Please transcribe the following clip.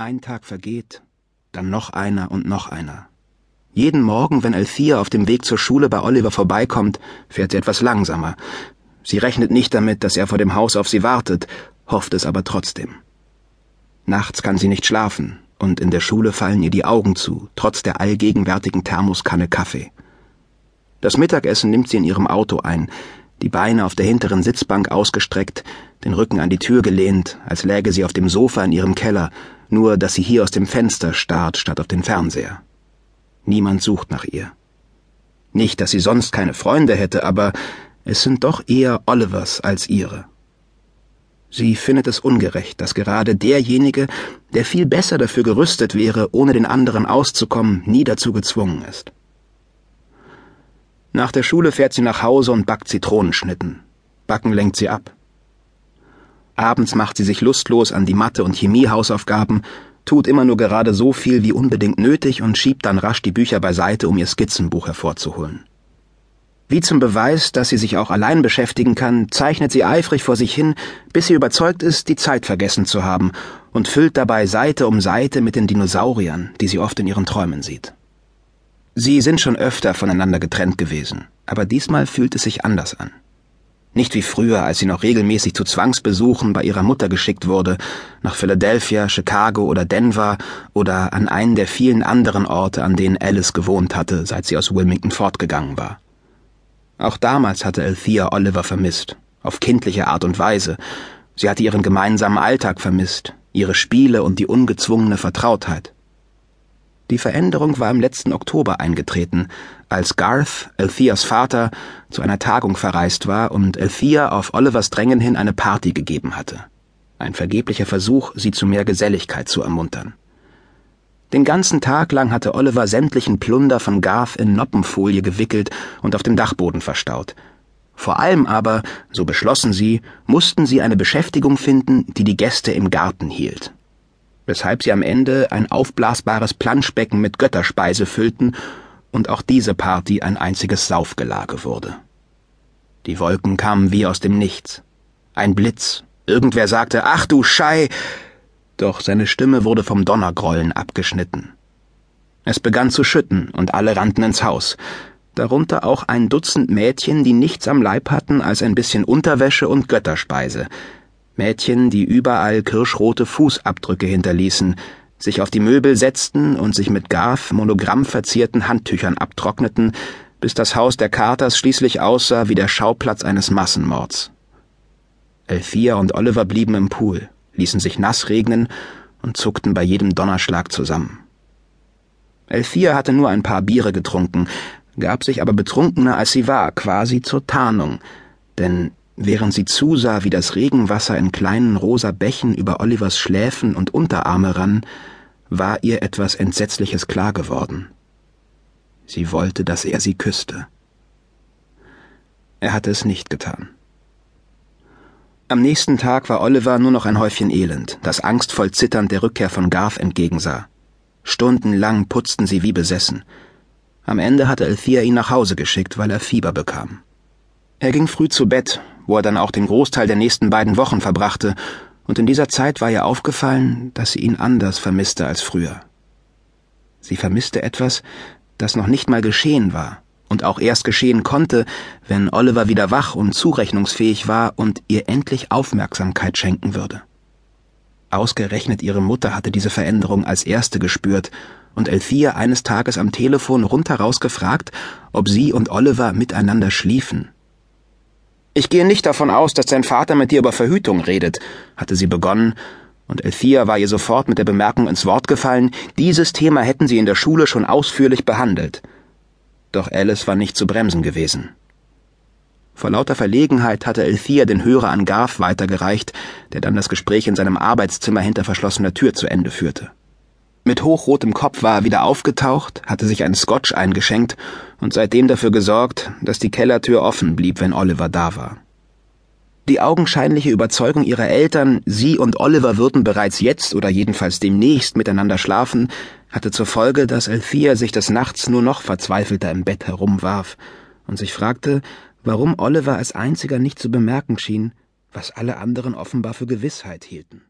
Ein Tag vergeht, dann noch einer und noch einer. Jeden Morgen, wenn Althea auf dem Weg zur Schule bei Oliver vorbeikommt, fährt sie etwas langsamer. Sie rechnet nicht damit, dass er vor dem Haus auf sie wartet, hofft es aber trotzdem. Nachts kann sie nicht schlafen, und in der Schule fallen ihr die Augen zu, trotz der allgegenwärtigen Thermoskanne Kaffee. Das Mittagessen nimmt sie in ihrem Auto ein, die Beine auf der hinteren Sitzbank ausgestreckt, den Rücken an die Tür gelehnt, als läge sie auf dem Sofa in ihrem Keller, nur dass sie hier aus dem Fenster starrt statt auf den Fernseher. Niemand sucht nach ihr. Nicht, dass sie sonst keine Freunde hätte, aber es sind doch eher Olivers als ihre. Sie findet es ungerecht, dass gerade derjenige, der viel besser dafür gerüstet wäre, ohne den anderen auszukommen, nie dazu gezwungen ist. Nach der Schule fährt sie nach Hause und backt Zitronenschnitten. Backen lenkt sie ab. Abends macht sie sich lustlos an die Mathe- und Chemiehausaufgaben, tut immer nur gerade so viel wie unbedingt nötig und schiebt dann rasch die Bücher beiseite, um ihr Skizzenbuch hervorzuholen. Wie zum Beweis, dass sie sich auch allein beschäftigen kann, zeichnet sie eifrig vor sich hin, bis sie überzeugt ist, die Zeit vergessen zu haben, und füllt dabei Seite um Seite mit den Dinosauriern, die sie oft in ihren Träumen sieht. Sie sind schon öfter voneinander getrennt gewesen, aber diesmal fühlt es sich anders an. Nicht wie früher, als sie noch regelmäßig zu Zwangsbesuchen bei ihrer Mutter geschickt wurde, nach Philadelphia, Chicago oder Denver oder an einen der vielen anderen Orte, an denen Alice gewohnt hatte, seit sie aus Wilmington fortgegangen war. Auch damals hatte Althea Oliver vermisst, auf kindliche Art und Weise. Sie hatte ihren gemeinsamen Alltag vermisst, ihre Spiele und die ungezwungene Vertrautheit. Die Veränderung war im letzten Oktober eingetreten, als Garth, Altheas Vater, zu einer Tagung verreist war und Althea auf Olivers Drängen hin eine Party gegeben hatte. Ein vergeblicher Versuch, sie zu mehr Geselligkeit zu ermuntern. Den ganzen Tag lang hatte Oliver sämtlichen Plunder von Garth in Noppenfolie gewickelt und auf dem Dachboden verstaut. Vor allem aber, so beschlossen sie, mussten sie eine Beschäftigung finden, die die Gäste im Garten hielt weshalb sie am Ende ein aufblasbares Planschbecken mit Götterspeise füllten und auch diese Party ein einziges Saufgelage wurde. Die Wolken kamen wie aus dem Nichts. Ein Blitz. Irgendwer sagte, ach du Schei! Doch seine Stimme wurde vom Donnergrollen abgeschnitten. Es begann zu schütten und alle rannten ins Haus. Darunter auch ein Dutzend Mädchen, die nichts am Leib hatten als ein bisschen Unterwäsche und Götterspeise, Mädchen, die überall kirschrote Fußabdrücke hinterließen, sich auf die Möbel setzten und sich mit Garth monogrammverzierten Handtüchern abtrockneten, bis das Haus der Carters schließlich aussah wie der Schauplatz eines Massenmords. Elfia und Oliver blieben im Pool, ließen sich nass regnen und zuckten bei jedem Donnerschlag zusammen. Elfia hatte nur ein paar Biere getrunken, gab sich aber betrunkener als sie war, quasi zur Tarnung, denn während sie zusah, wie das Regenwasser in kleinen rosa Bächen über Olivers Schläfen und Unterarme rann, war ihr etwas Entsetzliches klar geworden. Sie wollte, dass er sie küsste. Er hatte es nicht getan. Am nächsten Tag war Oliver nur noch ein Häufchen Elend, das angstvoll zitternd der Rückkehr von Garth entgegensah. Stundenlang putzten sie wie besessen. Am Ende hatte Althea ihn nach Hause geschickt, weil er Fieber bekam. Er ging früh zu Bett, wo er dann auch den Großteil der nächsten beiden Wochen verbrachte, und in dieser Zeit war ihr aufgefallen, dass sie ihn anders vermisste als früher. Sie vermisste etwas, das noch nicht mal geschehen war und auch erst geschehen konnte, wenn Oliver wieder wach und zurechnungsfähig war und ihr endlich Aufmerksamkeit schenken würde. Ausgerechnet ihre Mutter hatte diese Veränderung als erste gespürt und Elfia eines Tages am Telefon rundheraus gefragt, ob sie und Oliver miteinander schliefen. Ich gehe nicht davon aus, dass dein Vater mit dir über Verhütung redet, hatte sie begonnen, und Elthea war ihr sofort mit der Bemerkung ins Wort gefallen, dieses Thema hätten sie in der Schule schon ausführlich behandelt. Doch Alice war nicht zu bremsen gewesen. Vor lauter Verlegenheit hatte Elthea den Hörer an Garth weitergereicht, der dann das Gespräch in seinem Arbeitszimmer hinter verschlossener Tür zu Ende führte. Mit hochrotem Kopf war er wieder aufgetaucht, hatte sich einen Scotch eingeschenkt und seitdem dafür gesorgt, dass die Kellertür offen blieb, wenn Oliver da war. Die augenscheinliche Überzeugung ihrer Eltern, sie und Oliver würden bereits jetzt oder jedenfalls demnächst miteinander schlafen, hatte zur Folge, dass Althea sich des Nachts nur noch verzweifelter im Bett herumwarf und sich fragte, warum Oliver als einziger nicht zu bemerken schien, was alle anderen offenbar für Gewissheit hielten.